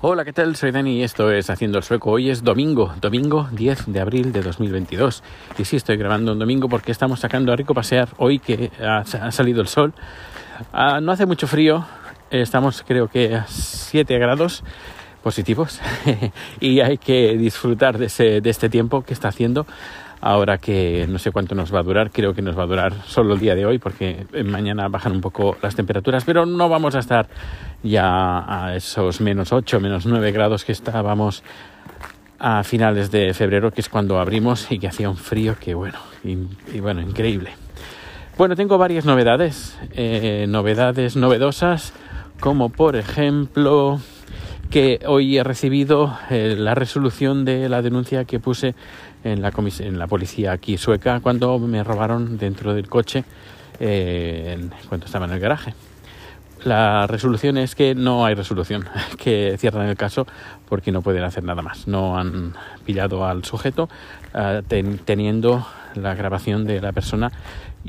Hola, ¿qué tal? Soy Dani y esto es Haciendo el Sueco. Hoy es domingo, domingo 10 de abril de 2022. Y sí, estoy grabando un domingo porque estamos sacando a Rico pasear hoy que ha, salido el sol. Ah, no hace mucho frío, estamos creo que a 7 grados positivos y hay que disfrutar de, ese, de este tiempo que está haciendo ahora que no sé cuánto nos va a durar, creo que nos va a durar solo el día de hoy porque mañana bajan un poco las temperaturas, pero no vamos a estar ya a esos menos 8, menos 9 grados que estábamos a finales de febrero, que es cuando abrimos y que hacía un frío que bueno, y, bueno, increíble. Bueno, tengo varias novedades, eh, novedades novedosas, como por ejemplo que hoy he recibido eh, la resolución de la denuncia que puse en la, en la policía aquí sueca cuando me robaron dentro del coche eh, cuando estaba en el garaje. La resolución es que no hay resolución, que cierran el caso porque no pueden hacer nada más. No han pillado al sujeto uh, ten, teniendo la grabación de la persona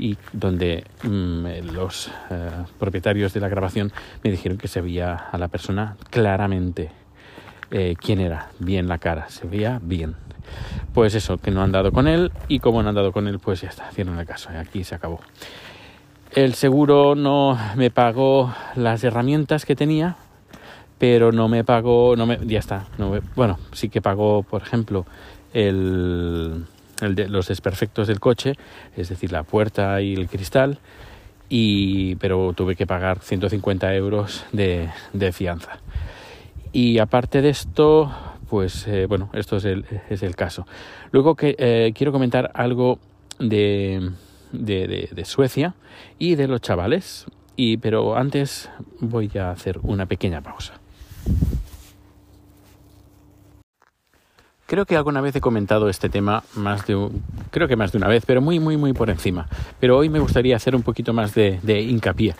y donde mmm, los uh, propietarios de la grabación me dijeron que se veía a la persona claramente eh, quién era, bien la cara, se veía bien. Pues eso, que no han dado con él y como no han dado con él, pues ya está, cierran el caso aquí se acabó. El seguro no me pagó las herramientas que tenía, pero no me pagó, no me, ya está. Bueno, sí que pagó, por ejemplo, el, el de, los desperfectos del coche, es decir, la puerta y el cristal, y, pero tuve que pagar 150 euros de, fianza. Y aparte de esto, pues eh, bueno, esto es el, es el caso. Luego que eh, quiero comentar algo de, de, de, Suecia y de los chavales. Y, pero antes voy a hacer una pequeña pausa. Creo que alguna vez he comentado este tema más de creo que más de una vez, pero muy muy muy por encima. Pero hoy me gustaría hacer un poquito más de, hincapié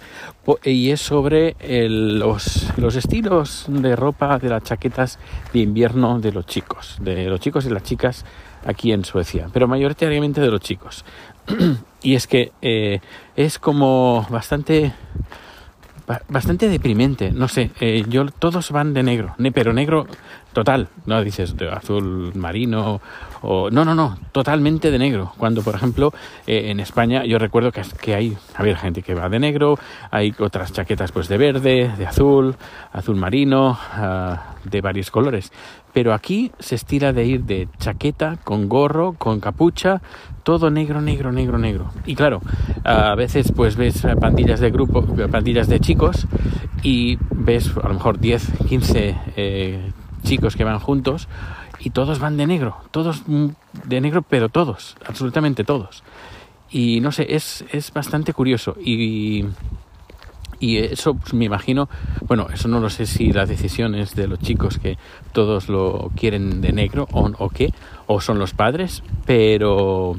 y es sobre los, los estilos de ropa de las chaquetas de invierno de los chicos, de los chicos y las chicas aquí en Suecia, pero mayoritariamente de los chicos. y es que eh, es como bastante bastante deprimente no sé eh, yo todos van de negro pero negro total. No dices de azul marino o no no no totalmente de negro. Cuando por ejemplo eh, en España yo recuerdo que, hay había gente que va de negro hay otras chaquetas pues de verde de azul azul marino uh, de varios colores. Pero aquí se estira de ir de chaqueta con gorro con capucha todo negro negro negro negro. Y claro a veces pues ves pandillas de grupo pandillas de chicos y ves a lo mejor 10 15 eh, chicos que van juntos y todos van de negro, todos de negro, pero todos, absolutamente todos. Y no sé, es, es bastante curioso y, y eso pues, me imagino, bueno, eso no lo sé si la decisión es de los chicos que todos lo quieren de negro o, o qué, o son los padres, pero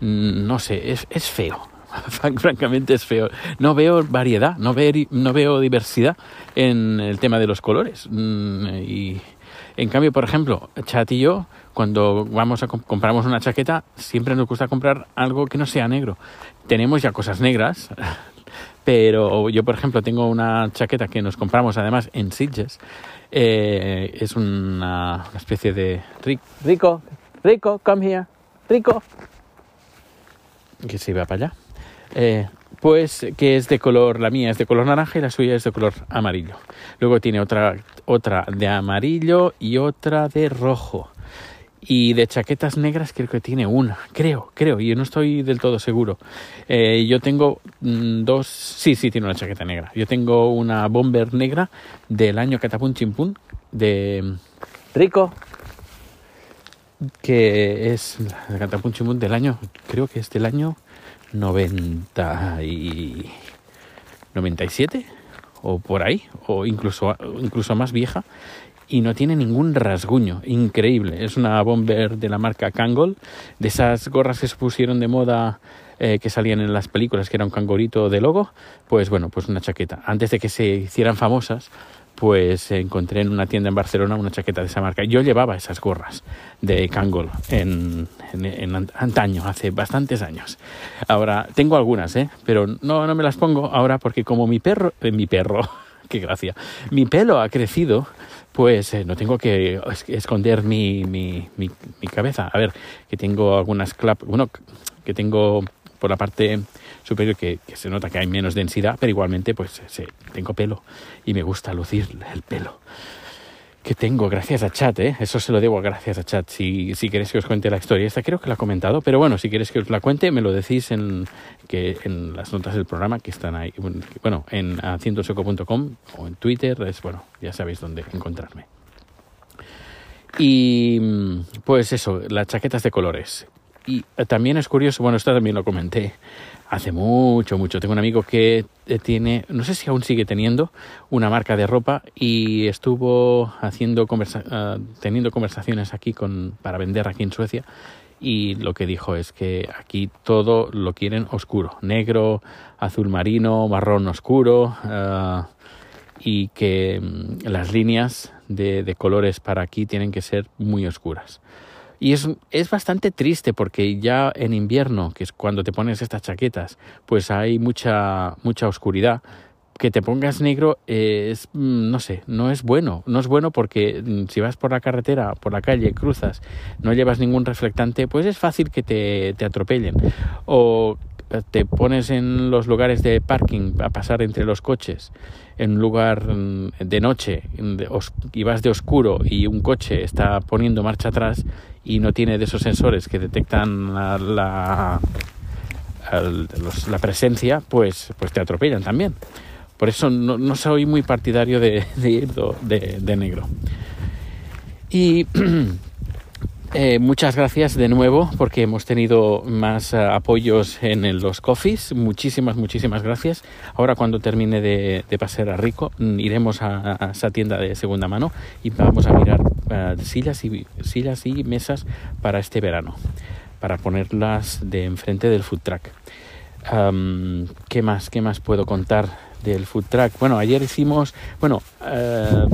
no sé, es, es feo, francamente es feo. No veo variedad, no veo, no veo diversidad en el tema de los colores. Y en cambio, por ejemplo, Chat y yo, cuando vamos a comp compramos una chaqueta, siempre nos gusta comprar algo que no sea negro. Tenemos ya cosas negras, pero yo, por ejemplo, tengo una chaqueta que nos compramos además en Sitges. Eh, es una, una especie de... Rico, Rico, come here. Rico. Que se iba para allá eh, pues que es de color, la mía es de color naranja y la suya es de color amarillo. Luego tiene otra, otra de amarillo y otra de rojo. Y de chaquetas negras creo que tiene una, creo, creo, yo no estoy del todo seguro. Eh, yo tengo mmm, dos, sí, sí, tiene una chaqueta negra. Yo tengo una bomber negra del año Catapun Chimpún de Rico, que es Catapun Chimpún del año, creo que es del año 90 y 97 o por ahí o incluso incluso más vieja y no tiene ningún rasguño, increíble. Es una bomber de la marca Kangol, de esas gorras que se pusieron de moda eh, que salían en las películas, que era un cangorito de logo, pues bueno, pues una chaqueta. Antes de que se hicieran famosas, pues encontré en una tienda en Barcelona una chaqueta de esa marca. Yo llevaba esas gorras de Kangol en, en, antaño, hace bastantes años. Ahora tengo algunas, ¿eh? pero no, no me las pongo ahora porque como mi perro, eh, mi perro, qué gracia. Mi pelo ha crecido, pues eh, no tengo que esconder mi, mi, mi, cabeza. A ver, que tengo algunas clap, bueno, que tengo por la parte superior que, se nota que hay menos densidad, pero igualmente pues tengo pelo y me gusta lucir el pelo que tengo gracias a Chat, ¿eh? eso se lo debo gracias a Chat. Si, si queréis que os cuente la historia, esta creo que la he comentado, pero bueno, si queréis que os la cuente, me lo decís en, que, en las notas del programa que están ahí, bueno, en haciendoseco.com o en Twitter, es bueno, ya sabéis dónde encontrarme. Y pues eso, las chaquetas de colores. Y también es curioso, bueno, esto también lo comenté, hace mucho, mucho. Tengo un amigo que eh, tiene, no sé si aún sigue teniendo, una marca de ropa y estuvo haciendo ah, teniendo conversaciones aquí con, para vender aquí en Suecia y lo que dijo es que aquí todo lo quieren oscuro, negro, azul marino, marrón oscuro ah, y que mm, las líneas de colores para aquí tienen que ser muy oscuras. Y es, es bastante triste porque ya en invierno, que es cuando te pones estas chaquetas, pues hay mucha, mucha oscuridad. Que te pongas negro es, mm, no sé, no es bueno. No es bueno porque mm, si vas por la carretera, por la calle, cruzas, no llevas ningún reflectante, pues es fácil que te, te atropellen. O te pones en los lugares de parking a pasar entre los coches en un lugar mm, de noche y vas de oscuro y un coche está poniendo marcha atrás y no tiene de esos sensores que detectan la, la, presencia, pues, pues te atropellan también. Por eso no, soy muy partidario de, ir de, de negro. Y Eh, muchas gracias de nuevo porque hemos tenido más eh, apoyos en los coffees. Muchísimas, muchísimas gracias. Ahora cuando termine de, pasar a Rico mm, iremos a, esa tienda de segunda mano y vamos a mirar eh, sillas, y, sillas y mesas para este verano, para ponerlas de enfrente del food truck. ¿Qué más? ¿Qué más puedo contar del food truck? Bueno, ayer hicimos, bueno, eh,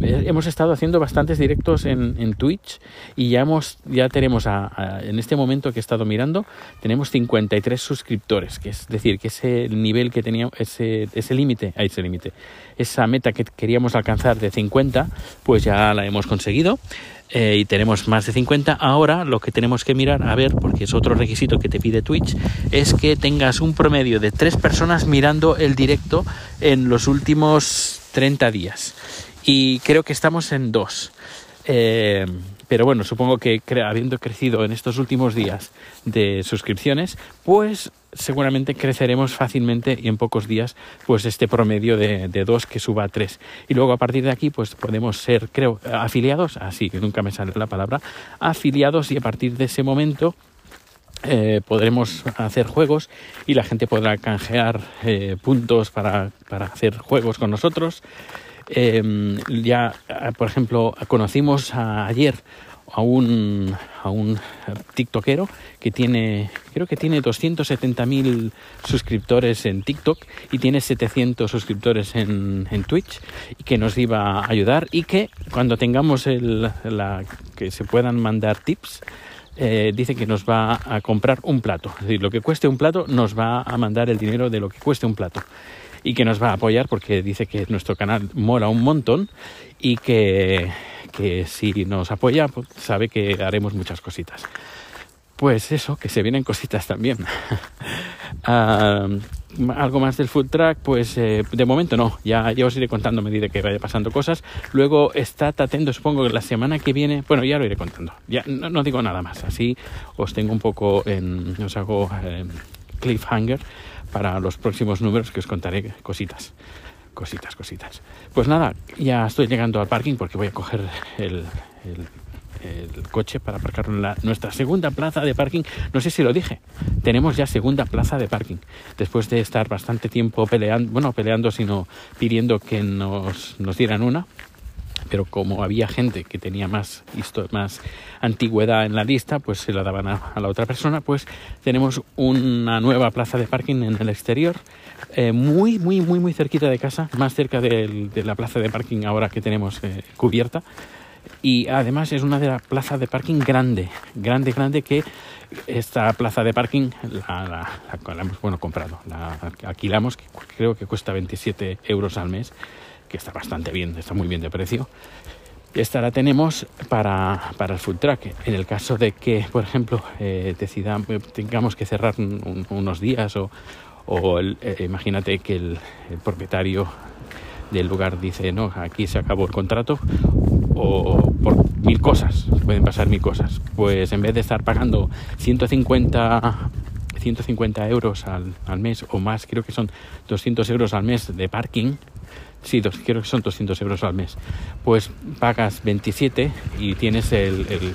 hemos estado haciendo bastantes directos en, en Twitch y ya, hemos, ya tenemos, a, en este momento que he estado mirando, tenemos 53 suscriptores, que es decir, que ese nivel que teníamos, ese, ese límite, ese límite, esa meta que queríamos alcanzar de 50, pues ya la hemos conseguido. Eh, y tenemos más de 50. Ahora lo que tenemos que mirar, a ver, porque es otro requisito que te pide Twitch, es que tengas un promedio de tres personas mirando el directo en los últimos 30 días y creo que estamos en dos. Eh, pero bueno, supongo que habiendo crecido en estos últimos días de suscripciones, pues seguramente creceremos fácilmente y en pocos días, pues este promedio de, dos que suba a tres. Y luego a partir de aquí, pues podemos ser, creo, afiliados, así que nunca me sale la palabra, afiliados y a partir de ese momento eh, podremos hacer juegos y la gente podrá canjear eh, puntos para, para hacer juegos con nosotros. Em, ya, por ejemplo, conocimos ayer a un, a un tiktokero que tiene, creo que tiene 270.000 suscriptores en TikTok y tiene 700 suscriptores en, en, Twitch y que nos iba a ayudar y que cuando tengamos el, la, que se puedan mandar tips, eh, dice que nos va a comprar un plato. Es decir, lo que cueste un plato nos va a mandar el dinero de lo que cueste un plato y que nos va a apoyar porque dice que nuestro canal mola un montón y que, que si nos apoya pues, sabe que haremos muchas cositas. Pues eso, que se vienen cositas también. Ah, algo más del food track, pues eh, de momento no, ya, ya os iré contando a medida que vaya pasando cosas. Luego está atento, supongo que la semana que viene, bueno, ya lo iré contando. Ya no, digo nada más, así os tengo un poco en, os hago eh, cliffhanger para los próximos números que os contaré cositas. Cositas, cositas. Pues nada, ya estoy llegando al parking porque voy a coger el, coche para aparcar en la, nuestra segunda plaza de parking. No sé si lo dije, tenemos ya segunda plaza de parking. Después de estar bastante tiempo peleando, bueno, peleando, sino pidiendo que nos, nos dieran una pero como había gente que tenía más, más antigüedad en la lista, pues se la daban a, la otra persona, pues tenemos una nueva plaza de parking en el exterior, eh, muy, muy, muy, muy cerquita de casa, más cerca de, la plaza de parking ahora que tenemos eh, cubierta. y además es una de las plazas de parking grande, grande, grande que esta plaza de parking la, la, hemos bueno, comprado, la alquilamos, creo que cuesta 27 euros al mes, que está bastante bien, está muy bien de precio. Esta la tenemos para, para el full track. En el caso de que, por ejemplo, eh, decidamos, tengamos que cerrar unos días o, o eh, imagínate que el, propietario del lugar dice, no, aquí se acabó el contrato, o por mil cosas, pueden pasar mil cosas. Pues en vez de estar pagando 150, 150 euros al, al mes o más, creo que son 200 euros al mes de parking, sí, dos, creo que son 200 euros al mes, pues pagas 27 y tienes el,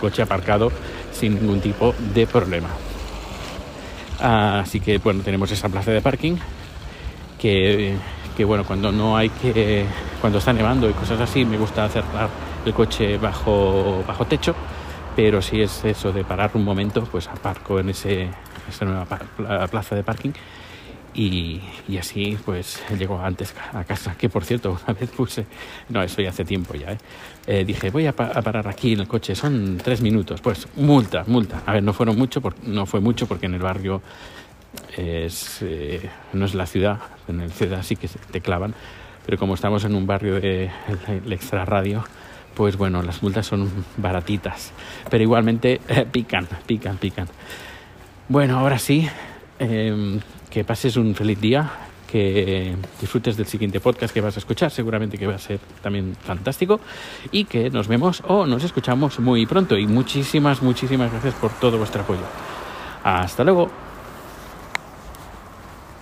coche aparcado sin ningún tipo de problema. Así que bueno, tenemos esa plaza de parking que, que, bueno, cuando no hay que, cuando está nevando y cosas así, me gusta cerrar el coche bajo, bajo techo, pero si es eso de parar un momento, pues aparco en ese, esa nueva plaza de parking y, así pues llego antes a casa que por cierto una vez puse no eso ya hace tiempo ya ¿eh? Eh, dije voy a, parar aquí en el coche son tres minutos pues multa multa a ver no fueron mucho no fue mucho porque en el barrio es, eh, no es la ciudad en el ciudad sí que te clavan pero como estamos en un barrio de el extra pues bueno las multas son baratitas pero igualmente pican pican pican bueno ahora sí em, que pases un feliz día, que disfrutes del siguiente podcast que vas a escuchar, seguramente que va a ser también fantástico y que nos vemos o nos escuchamos muy pronto y muchísimas, muchísimas gracias por todo vuestro apoyo. Hasta luego.